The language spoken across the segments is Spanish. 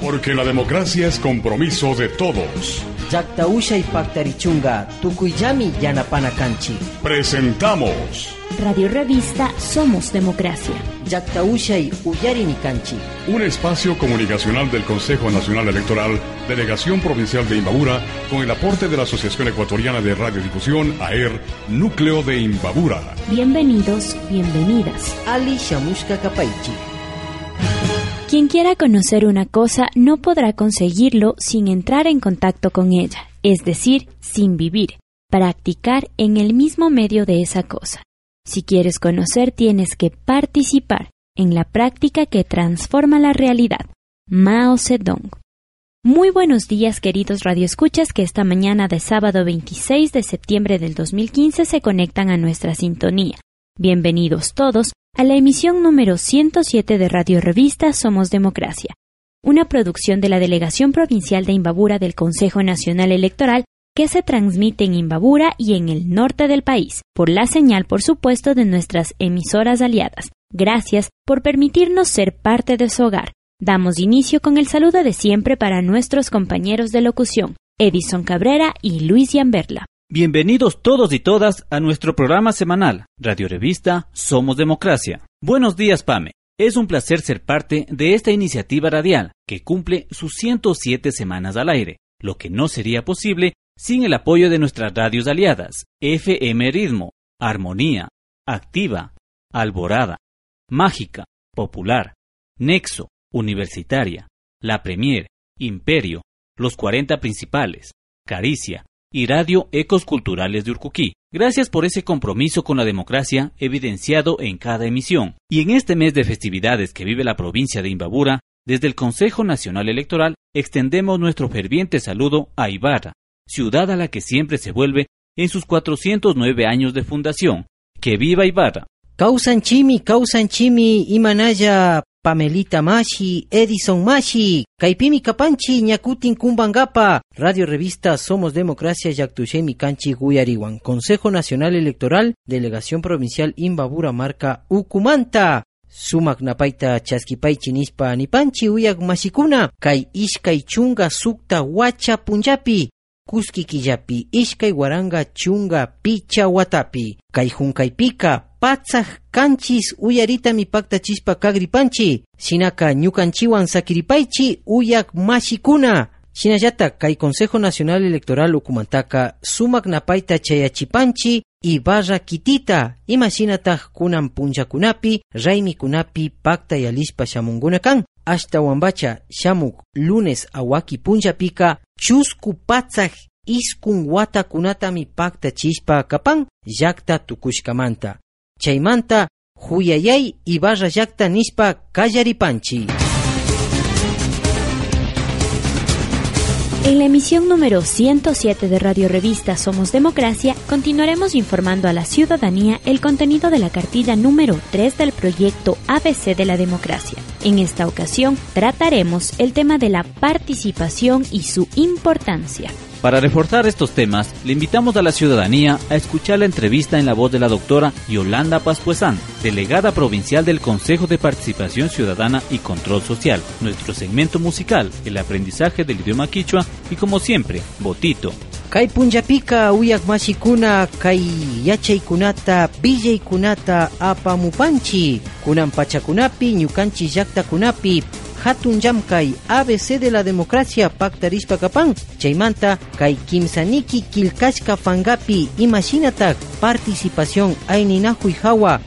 Porque la democracia es compromiso de todos. y Pactarichunga, Tukuyami Yanapanakanchi. Presentamos. Radio Revista Somos Democracia. y Uyarinikanchi. Un espacio comunicacional del Consejo Nacional Electoral, Delegación Provincial de Imbabura, con el aporte de la Asociación Ecuatoriana de Radiodifusión, AER, Núcleo de Imbabura. Bienvenidos, bienvenidas. Ali Shamushka Kapaichi. Quien quiera conocer una cosa no podrá conseguirlo sin entrar en contacto con ella, es decir, sin vivir, practicar en el mismo medio de esa cosa. Si quieres conocer tienes que participar en la práctica que transforma la realidad. Mao Zedong. Muy buenos días queridos radioescuchas que esta mañana de sábado 26 de septiembre del 2015 se conectan a nuestra sintonía. Bienvenidos todos a la emisión número 107 de Radio Revista Somos Democracia, una producción de la Delegación Provincial de Imbabura del Consejo Nacional Electoral que se transmite en Imbabura y en el norte del país, por la señal, por supuesto, de nuestras emisoras aliadas. Gracias por permitirnos ser parte de su hogar. Damos inicio con el saludo de siempre para nuestros compañeros de locución, Edison Cabrera y Luis Yamberla. Bienvenidos todos y todas a nuestro programa semanal, Radio Revista Somos Democracia. Buenos días, Pame. Es un placer ser parte de esta iniciativa radial que cumple sus 107 semanas al aire, lo que no sería posible sin el apoyo de nuestras radios aliadas, FM Ritmo, Armonía, Activa, Alborada, Mágica, Popular, Nexo, Universitaria, La Premier, Imperio, Los 40 Principales, Caricia, y Radio Ecos Culturales de Urcuquí. Gracias por ese compromiso con la democracia evidenciado en cada emisión. Y en este mes de festividades que vive la provincia de Imbabura, desde el Consejo Nacional Electoral extendemos nuestro ferviente saludo a Ibarra, ciudad a la que siempre se vuelve en sus 409 años de fundación. ¡Que viva Ibarra! Causan chimi, causan chimi, imanaya Pamelita Mashi, Edison Mashi, Kaipimi Kapanchi, Ñakutin Kumbangapa, Radio Revista Somos Democracia, Yaktushemi Kanchi Guyariwan, Consejo Nacional Electoral, Delegación Provincial Imbabura, Marca Ucumanta. Sumak napaita chaskipay chinispa nipanchi uyak mashikuna, kay ishkay chunga sukta wacha punjapi, kuski killapi, ishkay waranga chunga picha watapi, kay pika patsaj kanchis uyarita mi chispa kagripanchi, sinaka ñukanchiwan sakiripaychi uyak mashikuna. Shinallata kay Consejo Nacional Electoral ukumantaka sumak napaita chayachipanchi y barra kitita. Imashinataq kunan punchakunapi kunapi pacta yalispa shamunguna kan hasta wambacha shamuk lunes awaki punchapika chusku patsaj iskun watakunatami pacta chispa kapan llakta tukushkamanta. Chaymanta huyayay Ibarra llakta nispa kallaripanchi. En la emisión número 107 de Radio Revista Somos Democracia, continuaremos informando a la ciudadanía el contenido de la cartilla número 3 del proyecto ABC de la Democracia. En esta ocasión trataremos el tema de la participación y su importancia. Para reforzar estos temas, le invitamos a la ciudadanía a escuchar la entrevista en la voz de la doctora Yolanda Pascuezán, delegada provincial del Consejo de Participación Ciudadana y Control Social, nuestro segmento musical, el aprendizaje del idioma quichua y como siempre, Botito. Kai uyak mashikuna kai yachaykunata kunata apamupanchi kunan pachakunapi ñukanchi kunapi hatun kai ABC de la democracia pactarispa kapan chaymanta kai kimsaniki kilkashka fangapi imashinatak participación aininahuy hawa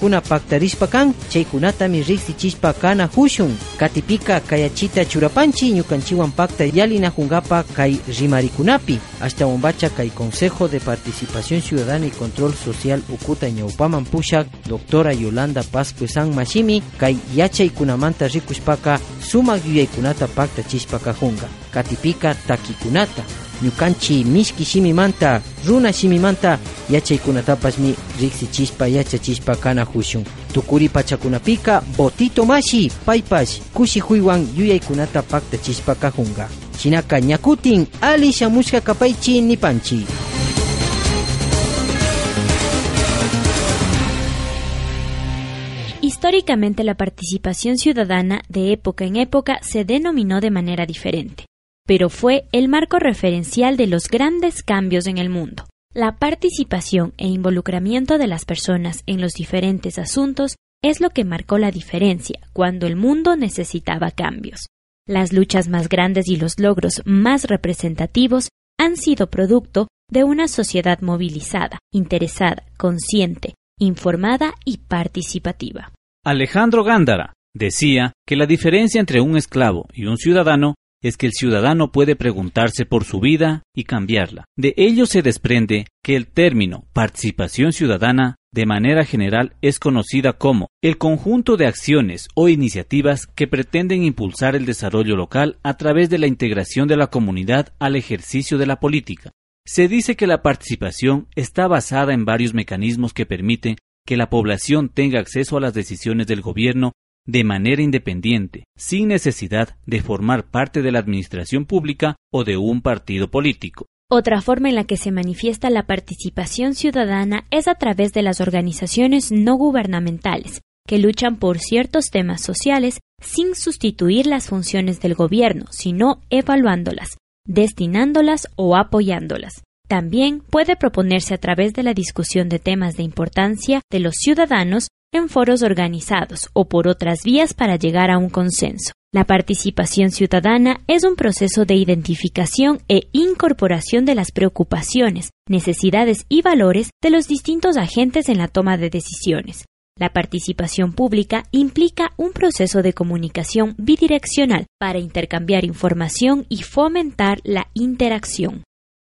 kuna pactarispa kan chaykunatami chispa kana hushun katipika kayachita churapanchi ñukanchiwan pacta yalinahungapa kai rimarikunapi hasta bombacha kai consejo de participación ciudadana y control social ukuta ñawpaman pushak doctora Yolanda Paz Puesan Mashimi kai yachaykunamanta rikushpaka ñukanchika sumak yuyaykunata pakta chispa kajunga katipika takikunata. Ñukanchi mishki shimimanta runa shimimanta yachaykunatapashmi riksichispa yachachispa kana hushun. Tukuri pachakunapika botito mashi paypash kushi huywan yuyaykunata paktachispa kajunga shinaka ñakutin ali shamushka kapaychi nipanchi Históricamente la participación ciudadana de época en época se denominó de manera diferente, pero fue el marco referencial de los grandes cambios en el mundo. La participación e involucramiento de las personas en los diferentes asuntos es lo que marcó la diferencia cuando el mundo necesitaba cambios. Las luchas más grandes y los logros más representativos han sido producto de una sociedad movilizada, interesada, consciente, informada y participativa. Alejandro Gándara decía que la diferencia entre un esclavo y un ciudadano es que el ciudadano puede preguntarse por su vida y cambiarla. De ello se desprende que el término participación ciudadana de manera general es conocida como el conjunto de acciones o iniciativas que pretenden impulsar el desarrollo local a través de la integración de la comunidad al ejercicio de la política. Se dice que la participación está basada en varios mecanismos que permiten que la población tenga acceso a las decisiones del gobierno de manera independiente, sin necesidad de formar parte de la administración pública o de un partido político. Otra forma en la que se manifiesta la participación ciudadana es a través de las organizaciones no gubernamentales, que luchan por ciertos temas sociales sin sustituir las funciones del gobierno, sino evaluándolas, destinándolas o apoyándolas. También puede proponerse a través de la discusión de temas de importancia de los ciudadanos en foros organizados o por otras vías para llegar a un consenso. La participación ciudadana es un proceso de identificación e incorporación de las preocupaciones, necesidades y valores de los distintos agentes en la toma de decisiones. La participación pública implica un proceso de comunicación bidireccional para intercambiar información y fomentar la interacción.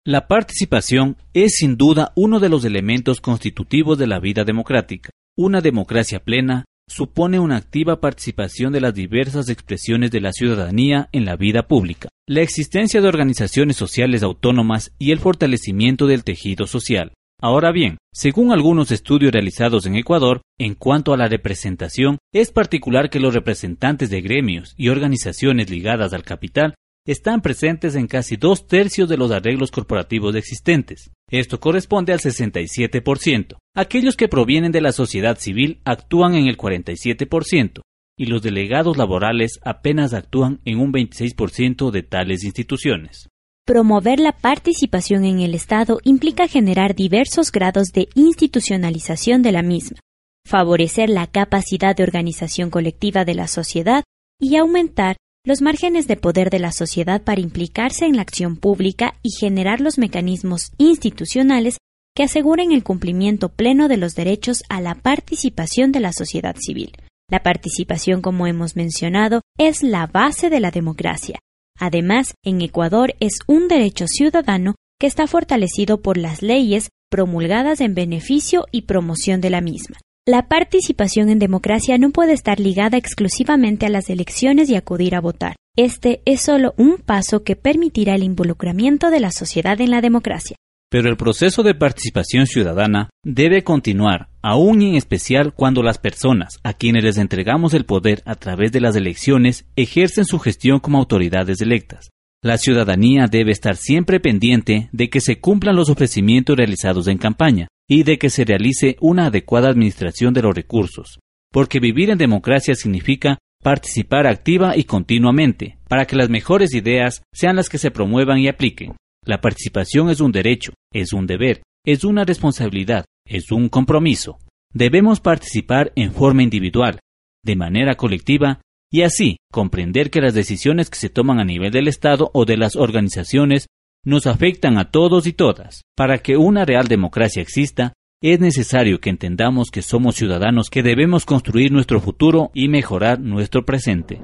La participación es sin duda uno de los elementos constitutivos de la vida democrática. Una democracia plena supone una activa participación de las diversas expresiones de la ciudadanía en la vida pública, la existencia de organizaciones sociales autónomas y el fortalecimiento del tejido social. Ahora bien, según algunos estudios realizados en Ecuador, en cuanto a la representación, es particular que los representantes de gremios y organizaciones ligadas al capital están presentes en casi dos tercios de los arreglos corporativos existentes. Esto corresponde al 67%. Aquellos que provienen de la sociedad civil actúan en el 47% y los delegados laborales apenas actúan en un 26% de tales instituciones. Promover la participación en el Estado implica generar diversos grados de institucionalización de la misma, favorecer la capacidad de organización colectiva de la sociedad y aumentar los márgenes de poder de la sociedad para implicarse en la acción pública y generar los mecanismos institucionales que aseguren el cumplimiento pleno de los derechos a la participación de la sociedad civil. La participación, como hemos mencionado, es la base de la democracia. Además, en Ecuador es un derecho ciudadano que está fortalecido por las leyes promulgadas en beneficio y promoción de la misma. La participación en democracia no puede estar ligada exclusivamente a las elecciones y acudir a votar. Este es solo un paso que permitirá el involucramiento de la sociedad en la democracia. Pero el proceso de participación ciudadana debe continuar, aún en especial cuando las personas a quienes les entregamos el poder a través de las elecciones ejercen su gestión como autoridades electas. La ciudadanía debe estar siempre pendiente de que se cumplan los ofrecimientos realizados en campaña, y de que se realice una adecuada administración de los recursos, porque vivir en democracia significa participar activa y continuamente, para que las mejores ideas sean las que se promuevan y apliquen. La participación es un derecho, es un deber, es una responsabilidad, es un compromiso. Debemos participar en forma individual, de manera colectiva, y así comprender que las decisiones que se toman a nivel del Estado o de las organizaciones nos afectan a todos y todas. Para que una real democracia exista, es necesario que entendamos que somos ciudadanos que debemos construir nuestro futuro y mejorar nuestro presente.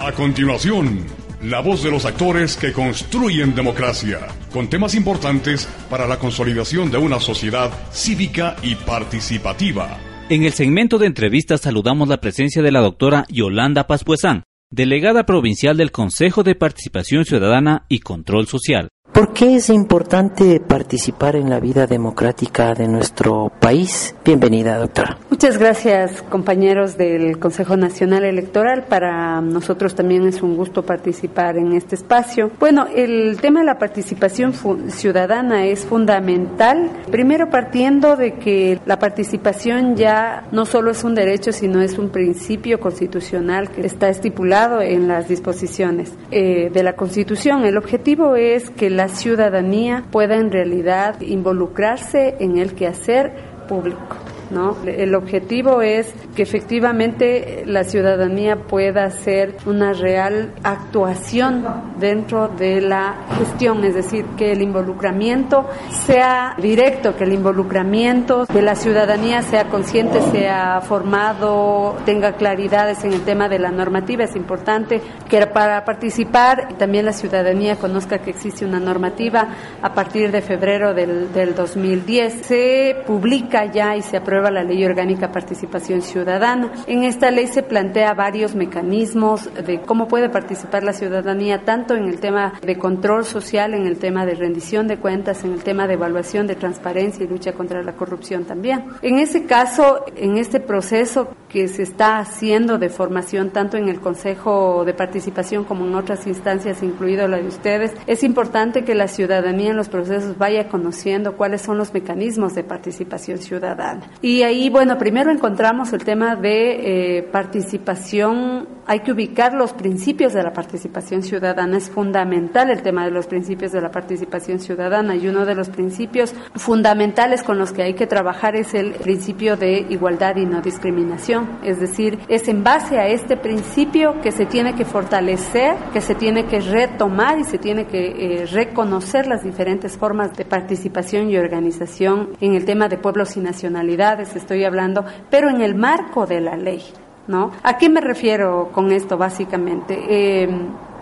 A continuación, la voz de los actores que construyen democracia, con temas importantes para la consolidación de una sociedad cívica y participativa. En el segmento de entrevistas saludamos la presencia de la doctora Yolanda Paspuesán, delegada provincial del Consejo de Participación Ciudadana y Control Social. ¿Por qué es importante participar en la vida democrática de nuestro país? Bienvenida, doctora. Muchas gracias, compañeros del Consejo Nacional Electoral. Para nosotros también es un gusto participar en este espacio. Bueno, el tema de la participación ciudadana es fundamental. Primero partiendo de que la participación ya no solo es un derecho, sino es un principio constitucional que está estipulado en las disposiciones eh, de la Constitución. El objetivo es que la ciudadanía pueda en realidad involucrarse en el quehacer público. ¿No? El objetivo es que efectivamente la ciudadanía pueda hacer una real actuación dentro de la gestión, es decir, que el involucramiento sea directo, que el involucramiento de la ciudadanía sea consciente, sea formado, tenga claridades en el tema de la normativa. Es importante que para participar también la ciudadanía conozca que existe una normativa a partir de febrero del, del 2010. Se publica ya y se aprueba la Ley Orgánica Participación Ciudadana. En esta ley se plantea varios mecanismos de cómo puede participar la ciudadanía, tanto en el tema de control social, en el tema de rendición de cuentas, en el tema de evaluación de transparencia y lucha contra la corrupción también. En ese caso, en este proceso que se está haciendo de formación, tanto en el Consejo de Participación como en otras instancias, incluido la de ustedes, es importante que la ciudadanía en los procesos vaya conociendo cuáles son los mecanismos de participación ciudadana. Y ahí, bueno, primero encontramos el tema de eh, participación, hay que ubicar los principios de la participación ciudadana, es fundamental el tema de los principios de la participación ciudadana y uno de los principios fundamentales con los que hay que trabajar es el principio de igualdad y no discriminación, es decir, es en base a este principio que se tiene que fortalecer, que se tiene que retomar y se tiene que eh, reconocer las diferentes formas de participación y organización en el tema de pueblos y nacionalidades estoy hablando, pero en el marco de la ley, ¿no? ¿A qué me refiero con esto básicamente? Eh,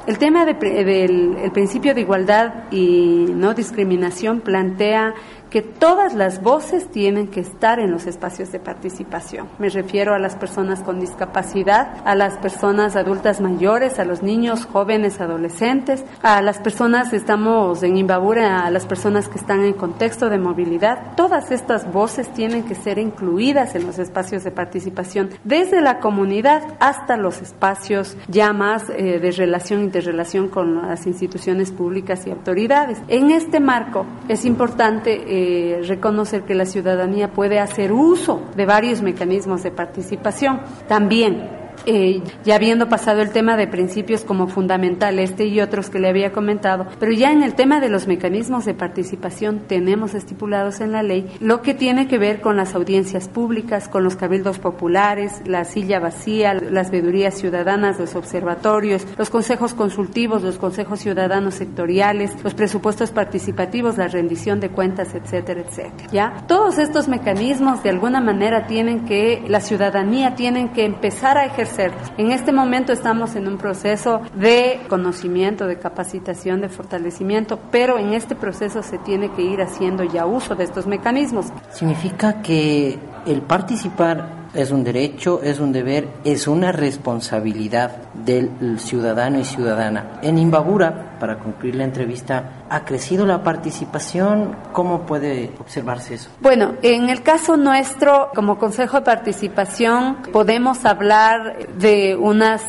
el tema del principio de igualdad y no discriminación plantea que todas las voces tienen que estar en los espacios de participación. Me refiero a las personas con discapacidad, a las personas adultas mayores, a los niños, jóvenes, adolescentes, a las personas, estamos en Imbabura, a las personas que están en contexto de movilidad. Todas estas voces tienen que ser incluidas en los espacios de participación, desde la comunidad hasta los espacios ya más eh, de relación, interrelación con las instituciones públicas y autoridades. En este marco es importante eh, reconocer que la ciudadanía puede hacer uso de varios mecanismos de participación. También eh, ya habiendo pasado el tema de principios como fundamental, este y otros que le había comentado, pero ya en el tema de los mecanismos de participación tenemos estipulados en la ley lo que tiene que ver con las audiencias públicas, con los cabildos populares, la silla vacía, las vedurías ciudadanas, los observatorios, los consejos consultivos, los consejos ciudadanos sectoriales, los presupuestos participativos, la rendición de cuentas, etcétera, etcétera. ¿Ya? Todos estos mecanismos de alguna manera tienen que, la ciudadanía tienen que empezar a ejercer en este momento estamos en un proceso de conocimiento, de capacitación, de fortalecimiento, pero en este proceso se tiene que ir haciendo ya uso de estos mecanismos. Significa que el participar es un derecho, es un deber, es una responsabilidad del ciudadano y ciudadana. En Imbabura, para concluir la entrevista, ¿ha crecido la participación? ¿Cómo puede observarse eso? Bueno, en el caso nuestro, como Consejo de Participación, podemos hablar de unas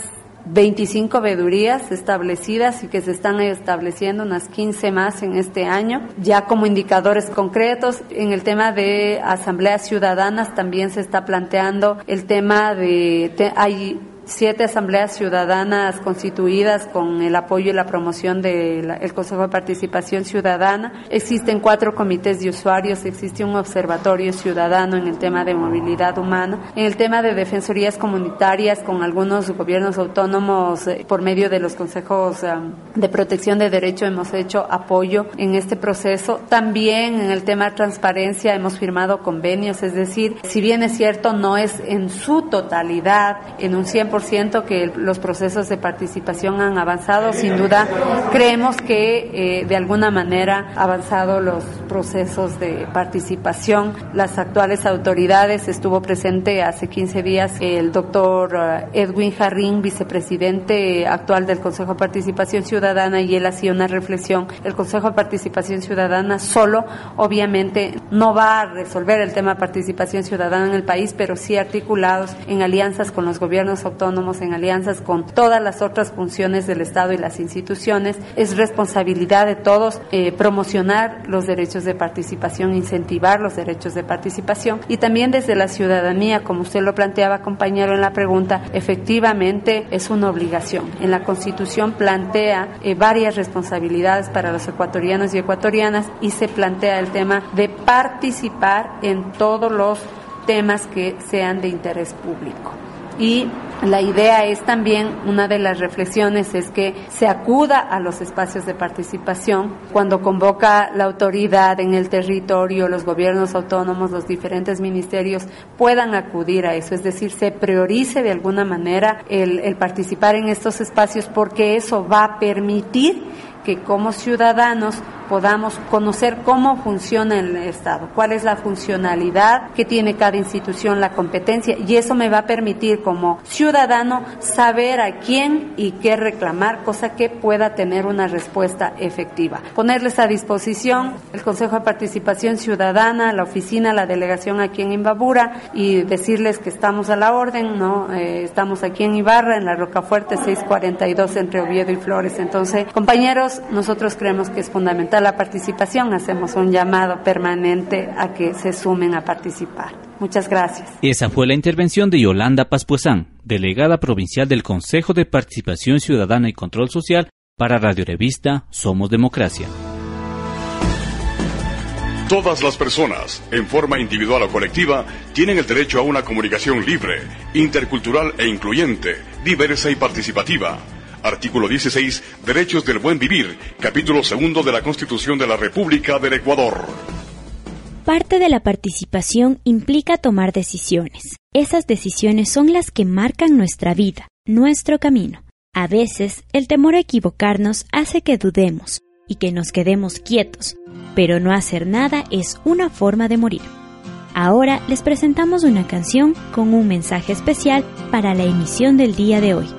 25 vedurías establecidas y que se están estableciendo unas 15 más en este año, ya como indicadores concretos. En el tema de asambleas ciudadanas también se está planteando el tema de, hay siete asambleas ciudadanas constituidas con el apoyo y la promoción del Consejo de Participación Ciudadana. Existen cuatro comités de usuarios, existe un observatorio ciudadano en el tema de movilidad humana, en el tema de defensorías comunitarias con algunos gobiernos autónomos eh, por medio de los consejos eh, de protección de derecho hemos hecho apoyo en este proceso. También en el tema de transparencia hemos firmado convenios, es decir, si bien es cierto no es en su totalidad, en un 100%, 100% que los procesos de participación han avanzado. Sin duda, creemos que eh, de alguna manera avanzado los procesos de participación. Las actuales autoridades, estuvo presente hace 15 días el doctor eh, Edwin Jarrín, vicepresidente actual del Consejo de Participación Ciudadana, y él hacía una reflexión. El Consejo de Participación Ciudadana solo, obviamente, no va a resolver el tema de participación ciudadana en el país, pero sí articulados en alianzas con los gobiernos autónomos, en alianzas con todas las otras funciones del Estado y las instituciones. Es responsabilidad de todos eh, promocionar los derechos de participación, incentivar los derechos de participación y también desde la ciudadanía, como usted lo planteaba, compañero, en la pregunta, efectivamente es una obligación. En la Constitución plantea eh, varias responsabilidades para los ecuatorianos y ecuatorianas y se plantea el tema de participar en todos los temas que sean de interés público. Y la idea es también, una de las reflexiones es que se acuda a los espacios de participación cuando convoca la autoridad en el territorio, los gobiernos autónomos, los diferentes ministerios puedan acudir a eso, es decir, se priorice de alguna manera el, el participar en estos espacios porque eso va a permitir que como ciudadanos podamos conocer cómo funciona el Estado, cuál es la funcionalidad que tiene cada institución, la competencia, y eso me va a permitir como ciudadano saber a quién y qué reclamar, cosa que pueda tener una respuesta efectiva. Ponerles a disposición el Consejo de Participación Ciudadana, la oficina, la delegación aquí en Imbabura y decirles que estamos a la orden, ¿no? Eh, estamos aquí en Ibarra, en la Rocafuerte 642 entre Oviedo y Flores. Entonces, compañeros, nosotros creemos que es fundamental la participación, hacemos un llamado permanente a que se sumen a participar. Muchas gracias. Esa fue la intervención de Yolanda Paspuesán, delegada provincial del Consejo de Participación Ciudadana y Control Social para Radio Revista Somos Democracia. Todas las personas, en forma individual o colectiva, tienen el derecho a una comunicación libre, intercultural e incluyente, diversa y participativa Artículo 16. Derechos del buen vivir. Capítulo segundo de la Constitución de la República del Ecuador. Parte de la participación implica tomar decisiones. Esas decisiones son las que marcan nuestra vida, nuestro camino. A veces, el temor a equivocarnos hace que dudemos y que nos quedemos quietos, pero no hacer nada es una forma de morir. Ahora les presentamos una canción con un mensaje especial para la emisión del día de hoy.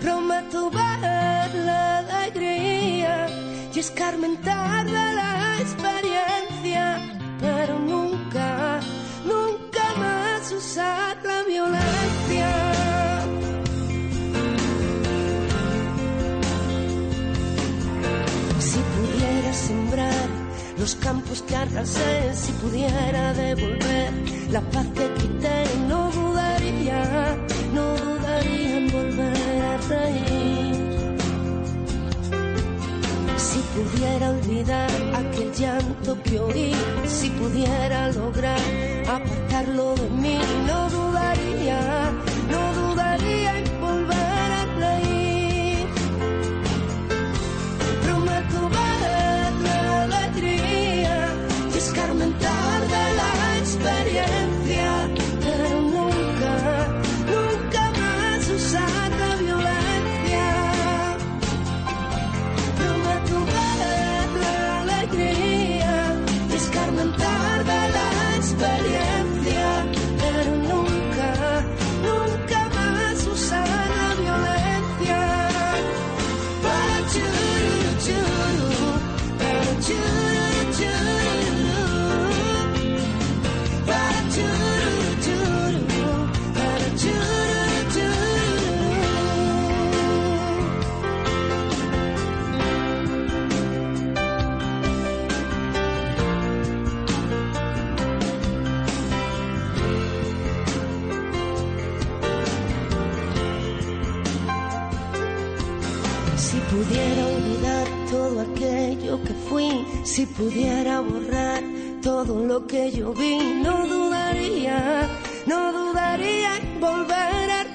prometo ver la alegría y escarmentar la experiencia, pero nunca, nunca más usar la violencia. Si pudiera sembrar los campos que arrasé, si pudiera devolver la paz que quité, no dudaría, no dudaría volver a reír. Si pudiera olvidar aquel llanto que oí, si pudiera lograr apartarlo de mí, no dudaría, no dudaría en Si pudiera olvidar todo aquello que fui, si pudiera borrar todo lo que yo vi, no dudaría, no dudaría en volver a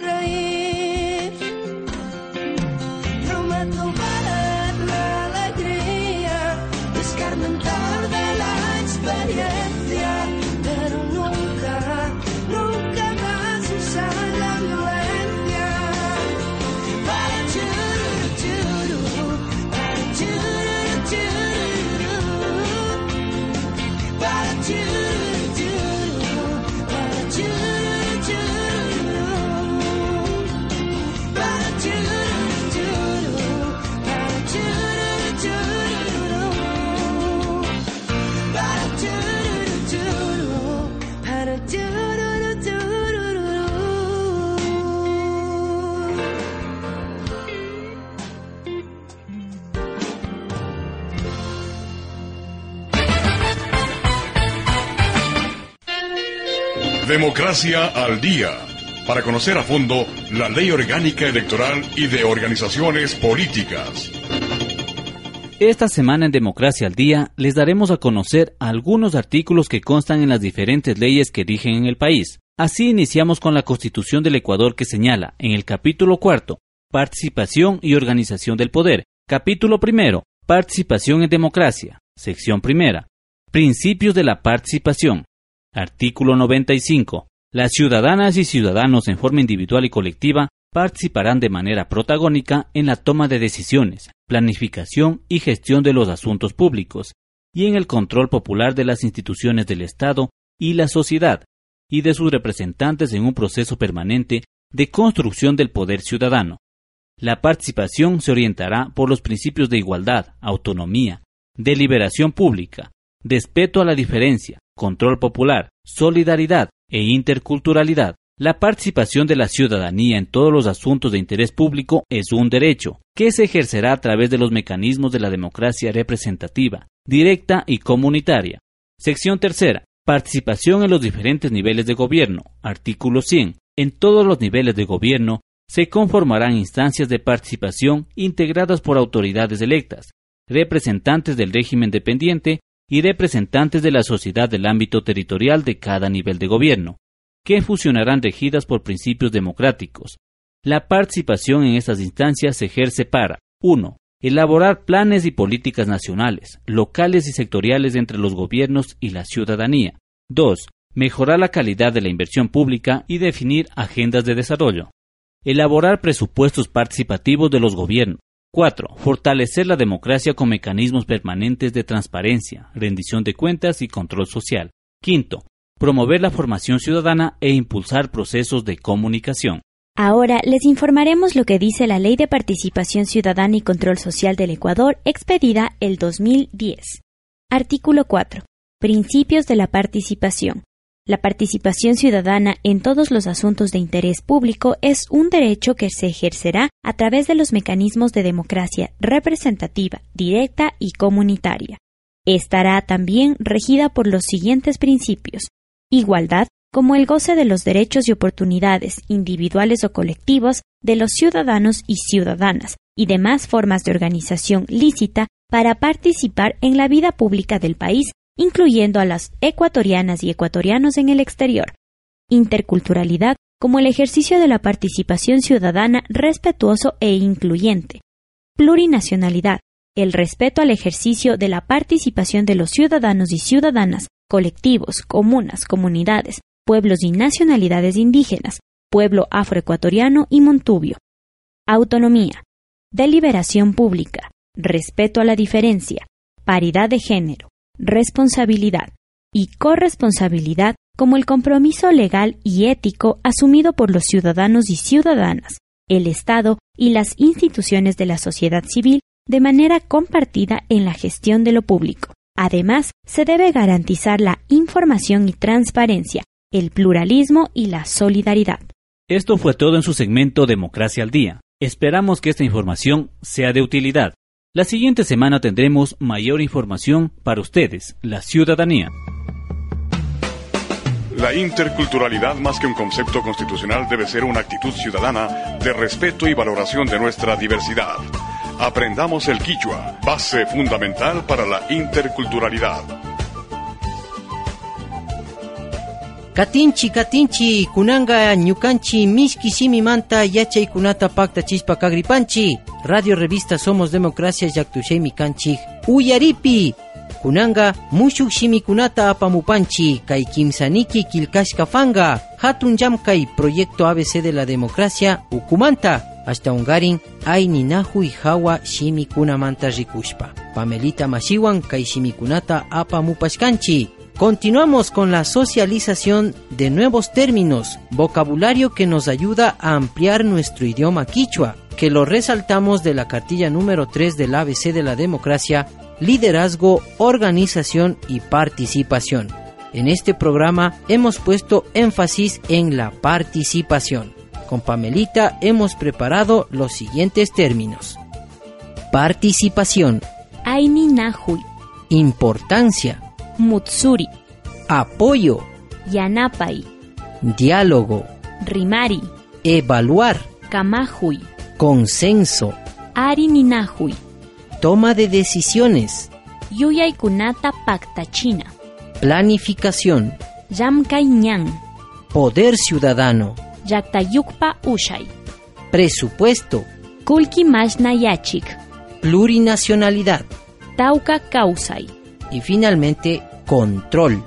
Democracia al día. Para conocer a fondo la ley orgánica electoral y de organizaciones políticas. Esta semana en Democracia al Día les daremos a conocer algunos artículos que constan en las diferentes leyes que rigen en el país. Así iniciamos con la Constitución del Ecuador que señala, en el capítulo cuarto, Participación y Organización del Poder. Capítulo primero, Participación en Democracia. Sección primera, Principios de la Participación. Artículo 95. Las ciudadanas y ciudadanos en forma individual y colectiva participarán de manera protagónica en la toma de decisiones, planificación y gestión de los asuntos públicos, y en el control popular de las instituciones del Estado y la sociedad, y de sus representantes en un proceso permanente de construcción del poder ciudadano. La participación se orientará por los principios de igualdad, autonomía, deliberación pública, respeto a la diferencia, control popular, solidaridad e interculturalidad. La participación de la ciudadanía en todos los asuntos de interés público es un derecho, que se ejercerá a través de los mecanismos de la democracia representativa, directa y comunitaria. Sección tercera. Participación en los diferentes niveles de gobierno. Artículo 100. En todos los niveles de gobierno se conformarán instancias de participación integradas por autoridades electas, representantes del régimen dependiente y representantes de la sociedad del ámbito territorial de cada nivel de gobierno, que funcionarán regidas por principios democráticos. La participación en estas instancias se ejerce para 1. Elaborar planes y políticas nacionales, locales y sectoriales entre los gobiernos y la ciudadanía. 2. Mejorar la calidad de la inversión pública y definir agendas de desarrollo. Elaborar presupuestos participativos de los gobiernos. 4. Fortalecer la democracia con mecanismos permanentes de transparencia, rendición de cuentas y control social. 5. Promover la formación ciudadana e impulsar procesos de comunicación. Ahora les informaremos lo que dice la Ley de Participación Ciudadana y Control Social del Ecuador, expedida el 2010. Artículo 4. Principios de la participación. La participación ciudadana en todos los asuntos de interés público es un derecho que se ejercerá a través de los mecanismos de democracia representativa, directa y comunitaria. Estará también regida por los siguientes principios. Igualdad, como el goce de los derechos y oportunidades individuales o colectivos de los ciudadanos y ciudadanas y demás formas de organización lícita para participar en la vida pública del país incluyendo a las ecuatorianas y ecuatorianos en el exterior. Interculturalidad como el ejercicio de la participación ciudadana respetuoso e incluyente. Plurinacionalidad, el respeto al ejercicio de la participación de los ciudadanos y ciudadanas, colectivos, comunas, comunidades, pueblos y nacionalidades indígenas, pueblo afroecuatoriano y montubio. Autonomía, deliberación pública, respeto a la diferencia, paridad de género, responsabilidad y corresponsabilidad como el compromiso legal y ético asumido por los ciudadanos y ciudadanas, el Estado y las instituciones de la sociedad civil de manera compartida en la gestión de lo público. Además, se debe garantizar la información y transparencia, el pluralismo y la solidaridad. Esto fue todo en su segmento Democracia al Día. Esperamos que esta información sea de utilidad. La siguiente semana tendremos mayor información para ustedes, la ciudadanía. La interculturalidad, más que un concepto constitucional, debe ser una actitud ciudadana de respeto y valoración de nuestra diversidad. Aprendamos el quichua, base fundamental para la interculturalidad. Katinchi katinchi kunanga ñukanchi mishki simi manta yachay kunata pakta chispa kagripanchi. Radio Revista Somos Democracia yaktushemi kanchik. Uyaripi kunanga mushuk shimikunata apamupanchi. Kay kimsaniki kilkashka fanga. Hatun llamkay proyecto ABC de la democracia ukumanta. Hasta ungarin ayni nahuy hawa shimikunamanta rikushpa. Pamelita Mashiwan kay shimikunata apamupashkanchi Continuamos con la socialización de nuevos términos, vocabulario que nos ayuda a ampliar nuestro idioma quichua, que lo resaltamos de la cartilla número 3 del ABC de la democracia, liderazgo, organización y participación. En este programa hemos puesto énfasis en la participación. Con Pamelita hemos preparado los siguientes términos. Participación. Importancia. Mutsuri, Apoyo. Yanapai, Diálogo. Rimari, Evaluar. Kamahui, Consenso. Arininahui, Toma de decisiones. Yuyaikunata Paktachina, Planificación. Yamkaiñan, Poder ciudadano. Yaktayukpa Ushai, Presupuesto. Kulki Yachik, Plurinacionalidad. Tauka Kausai, Y finalmente, control.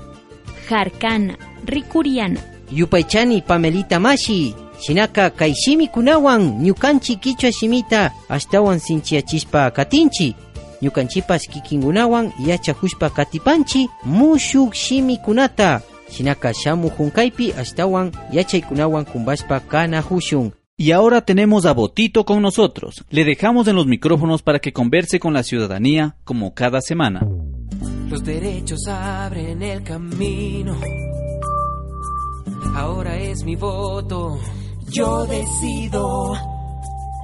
Jarkana, Rikuriana, Yupaychani Pamelita Mashi. Shinaka kaishimi kunawan ñukanchi kichwa shimita ashtawan sinchiachispa katinchi. Ñukanchipas kikingunawan yachakushpa katipanchi mushuk shimi kunata. Shinaka shamu hunkaipi ashtawan yachaykunawan kumbashpa kana hushun. Y ahora tenemos a Botito con nosotros. Le dejamos en los micrófonos para que converse con la ciudadanía como cada semana. Los derechos abren el camino. Ahora es mi voto. Yo decido.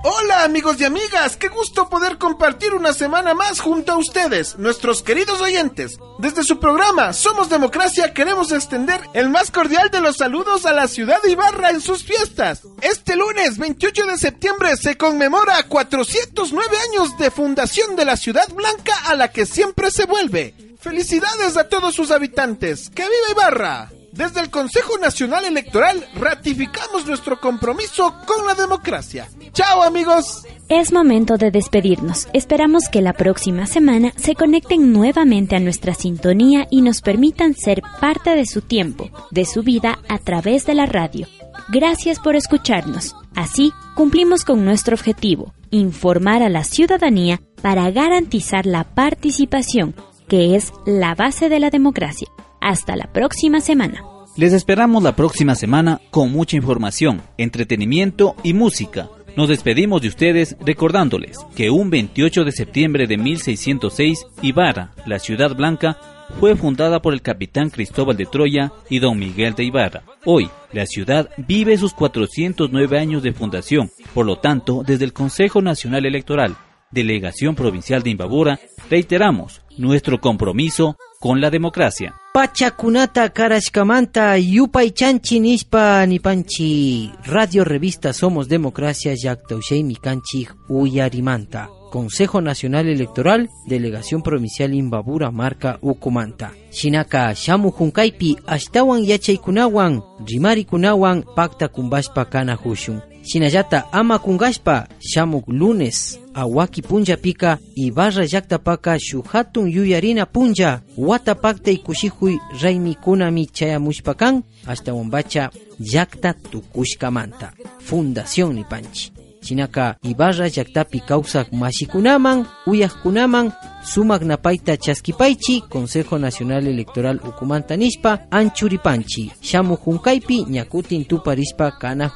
Hola amigos y amigas, qué gusto poder compartir una semana más junto a ustedes, nuestros queridos oyentes. Desde su programa Somos Democracia queremos extender el más cordial de los saludos a la ciudad de Ibarra en sus fiestas. Este lunes 28 de septiembre se conmemora 409 años de fundación de la ciudad blanca a la que siempre se vuelve. Felicidades a todos sus habitantes. ¡Que viva Ibarra! Desde el Consejo Nacional Electoral ratificamos nuestro compromiso con la democracia. ¡Chao amigos! Es momento de despedirnos. Esperamos que la próxima semana se conecten nuevamente a nuestra sintonía y nos permitan ser parte de su tiempo, de su vida a través de la radio. Gracias por escucharnos. Así cumplimos con nuestro objetivo, informar a la ciudadanía para garantizar la participación, que es la base de la democracia. Hasta la próxima semana. Les esperamos la próxima semana con mucha información, entretenimiento y música. Nos despedimos de ustedes recordándoles que un 28 de septiembre de 1606, Ibarra, la ciudad blanca, fue fundada por el capitán Cristóbal de Troya y don Miguel de Ibarra. Hoy, la ciudad vive sus 409 años de fundación. Por lo tanto, desde el Consejo Nacional Electoral, Delegación Provincial de Imbabura, reiteramos nuestro compromiso con la democracia. Pachakunata Karashkamanta Yupaychanchi Nispa Nipanchi Radio Revista Somos Democracia Yaktaushei Mikanchi Uyarimanta Consejo Nacional Electoral Delegación Provincial Imbabura Marca Ukumanta Shinaka Shamu Hunkaipi Ashtawan Yachaykunawan Rimari Kunawan Pacta Kumbashpa Kana Hushun. Shinayata ama kungashpa shamuk lunes awaki punja pika Ibarra llaktapaka shuhatun yuyarina punja wata pakta ikushikuy raymi kunami chayamushpakan hasta wambacha llakta tukushkamanta. Fundación Nipanchi Chinaka Ibarra llaktapi kawsak mashikunaman uyakkunaman sumak napaita chaskipaychi Consejo Nacional Electoral Ukumanta nishpa anchuripanchi shamu hunkaypi ñakutin tuparispa kana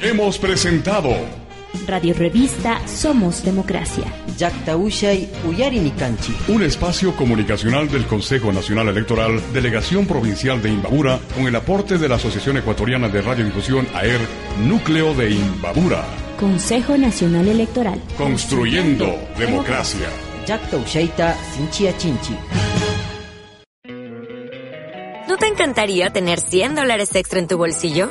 Hemos presentado Radio Revista Somos Democracia. Yaktaushay Uyarinikanchi. un espacio comunicacional del Consejo Nacional Electoral, Delegación Provincial de Imbabura, con el aporte de la Asociación Ecuatoriana de Radiodifusión AER, Núcleo de Imbabura. Consejo Nacional Electoral. Construyendo democracia. Yaktaushaita Sinchia Chinchi. ¿No te encantaría tener 100 dólares extra en tu bolsillo?